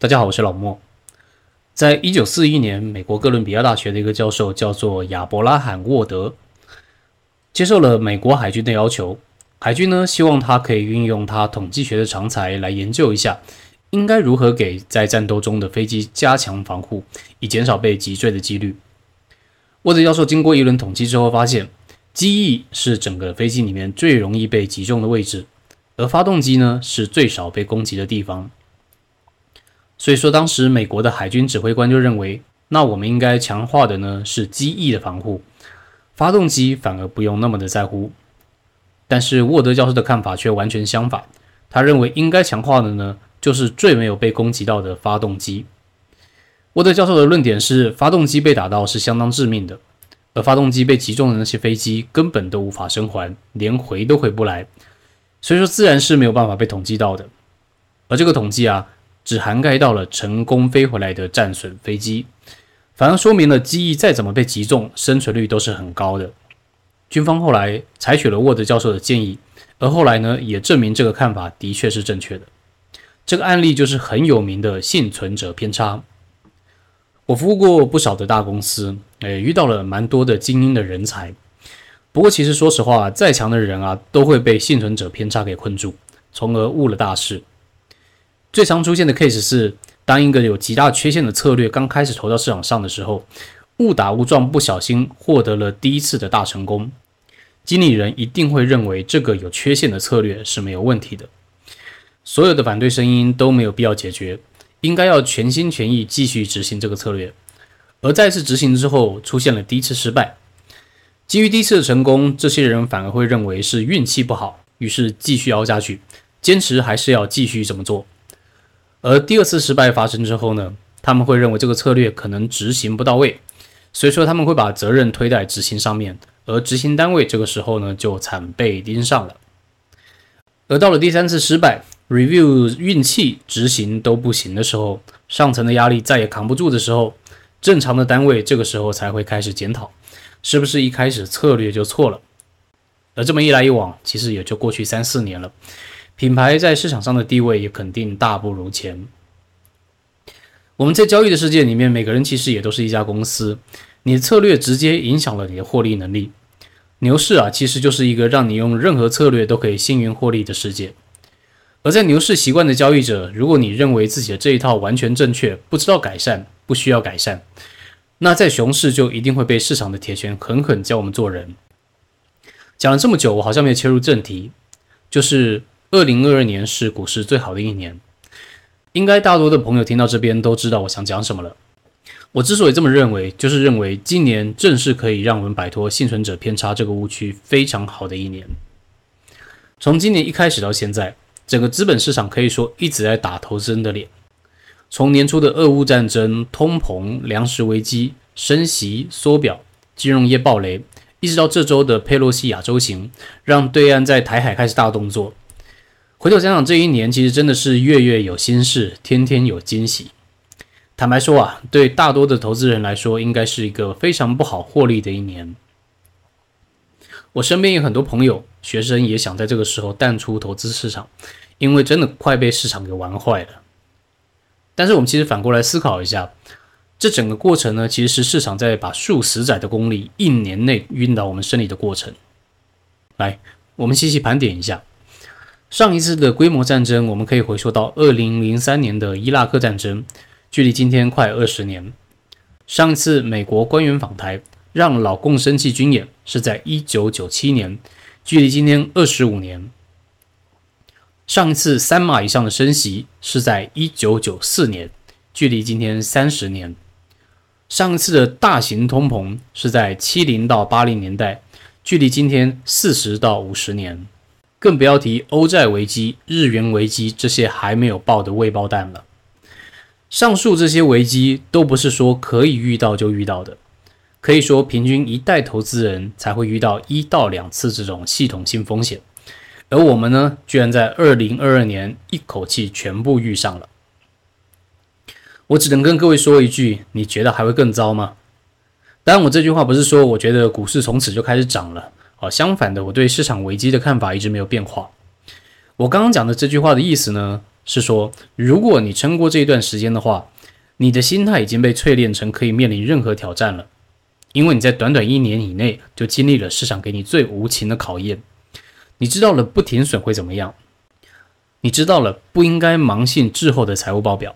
大家好，我是老莫。在一九四一年，美国哥伦比亚大学的一个教授叫做亚伯拉罕·沃德，接受了美国海军的要求。海军呢，希望他可以运用他统计学的长才来研究一下，应该如何给在战斗中的飞机加强防护，以减少被击坠的几率。沃德教授经过一轮统计之后，发现机翼是整个飞机里面最容易被击中的位置，而发动机呢是最少被攻击的地方。所以说，当时美国的海军指挥官就认为，那我们应该强化的呢是机翼的防护，发动机反而不用那么的在乎。但是沃德教授的看法却完全相反，他认为应该强化的呢就是最没有被攻击到的发动机。沃德教授的论点是，发动机被打到是相当致命的，而发动机被击中的那些飞机根本都无法生还，连回都回不来，所以说自然是没有办法被统计到的。而这个统计啊。只涵盖到了成功飞回来的战损飞机，反而说明了机翼再怎么被击中，生存率都是很高的。军方后来采取了沃德教授的建议，而后来呢，也证明这个看法的确是正确的。这个案例就是很有名的幸存者偏差。我服务过不少的大公司，诶，遇到了蛮多的精英的人才。不过其实说实话，再强的人啊，都会被幸存者偏差给困住，从而误了大事。最常出现的 case 是，当一个有极大缺陷的策略刚开始投到市场上的时候，误打误撞不小心获得了第一次的大成功，经理人一定会认为这个有缺陷的策略是没有问题的，所有的反对声音都没有必要解决，应该要全心全意继续执行这个策略。而再次执行之后出现了第一次失败，基于第一次的成功，这些人反而会认为是运气不好，于是继续熬下去，坚持还是要继续这么做。而第二次失败发生之后呢，他们会认为这个策略可能执行不到位，所以说他们会把责任推在执行上面，而执行单位这个时候呢就惨被盯上了。而到了第三次失败，review 运气执行都不行的时候，上层的压力再也扛不住的时候，正常的单位这个时候才会开始检讨，是不是一开始策略就错了？而这么一来一往，其实也就过去三四年了。品牌在市场上的地位也肯定大不如前。我们在交易的世界里面，每个人其实也都是一家公司，你的策略直接影响了你的获利能力。牛市啊，其实就是一个让你用任何策略都可以幸运获利的世界。而在牛市习惯的交易者，如果你认为自己的这一套完全正确，不知道改善，不需要改善，那在熊市就一定会被市场的铁拳狠狠教我们做人。讲了这么久，我好像没有切入正题，就是。二零二二年是股市最好的一年，应该大多的朋友听到这边都知道我想讲什么了。我之所以这么认为，就是认为今年正是可以让我们摆脱幸存者偏差这个误区非常好的一年。从今年一开始到现在，整个资本市场可以说一直在打投资人的脸。从年初的俄乌战争、通膨、粮食危机、升息、缩表、金融业暴雷，一直到这周的佩洛西亚洲行，让对岸在台海开始大动作。回头想想，这一年其实真的是月月有心事，天天有惊喜。坦白说啊，对大多的投资人来说，应该是一个非常不好获利的一年。我身边有很多朋友、学生也想在这个时候淡出投资市场，因为真的快被市场给玩坏了。但是我们其实反过来思考一下，这整个过程呢，其实是市场在把数十载的功力一年内晕倒我们身体的过程。来，我们细细盘点一下。上一次的规模战争，我们可以回溯到二零零三年的伊拉克战争，距离今天快二十年。上一次美国官员访台让老共生气军演是在一九九七年，距离今天二十五年。上一次三码以上的升息是在一九九四年，距离今天三十年。上一次的大型通膨是在七零到八零年代，距离今天四十到五十年。更不要提欧债危机、日元危机这些还没有爆的未爆弹了。上述这些危机都不是说可以遇到就遇到的，可以说平均一代投资人才会遇到一到两次这种系统性风险，而我们呢，居然在二零二二年一口气全部遇上了。我只能跟各位说一句：你觉得还会更糟吗？当然，我这句话不是说我觉得股市从此就开始涨了。啊，相反的，我对市场危机的看法一直没有变化。我刚刚讲的这句话的意思呢，是说，如果你撑过这一段时间的话，你的心态已经被淬炼成可以面临任何挑战了，因为你在短短一年以内就经历了市场给你最无情的考验。你知道了不停损会怎么样？你知道了不应该盲信滞后的财务报表？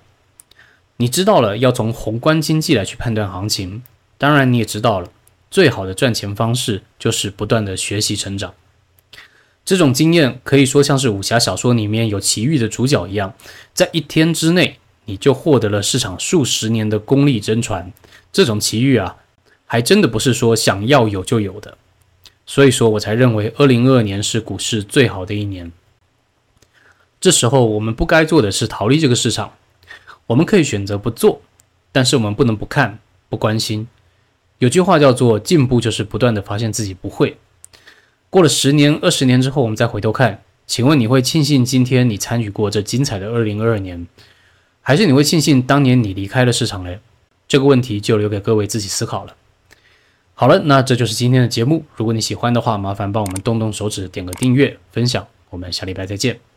你知道了要从宏观经济来去判断行情？当然，你也知道了最好的赚钱方式就是不断的学习成长。这种经验可以说像是武侠小说里面有奇遇的主角一样，在一天之内你就获得了市场数十年的功力真传。这种奇遇啊，还真的不是说想要有就有的。所以说我才认为二零二二年是股市最好的一年。这时候我们不该做的是逃离这个市场，我们可以选择不做，但是我们不能不看、不关心。有句话叫做“进步就是不断的发现自己不会”。过了十年、二十年之后，我们再回头看，请问你会庆幸今天你参与过这精彩的二零二二年，还是你会庆幸当年你离开了市场嘞？这个问题就留给各位自己思考了。好了，那这就是今天的节目。如果你喜欢的话，麻烦帮我们动动手指，点个订阅、分享。我们下礼拜再见。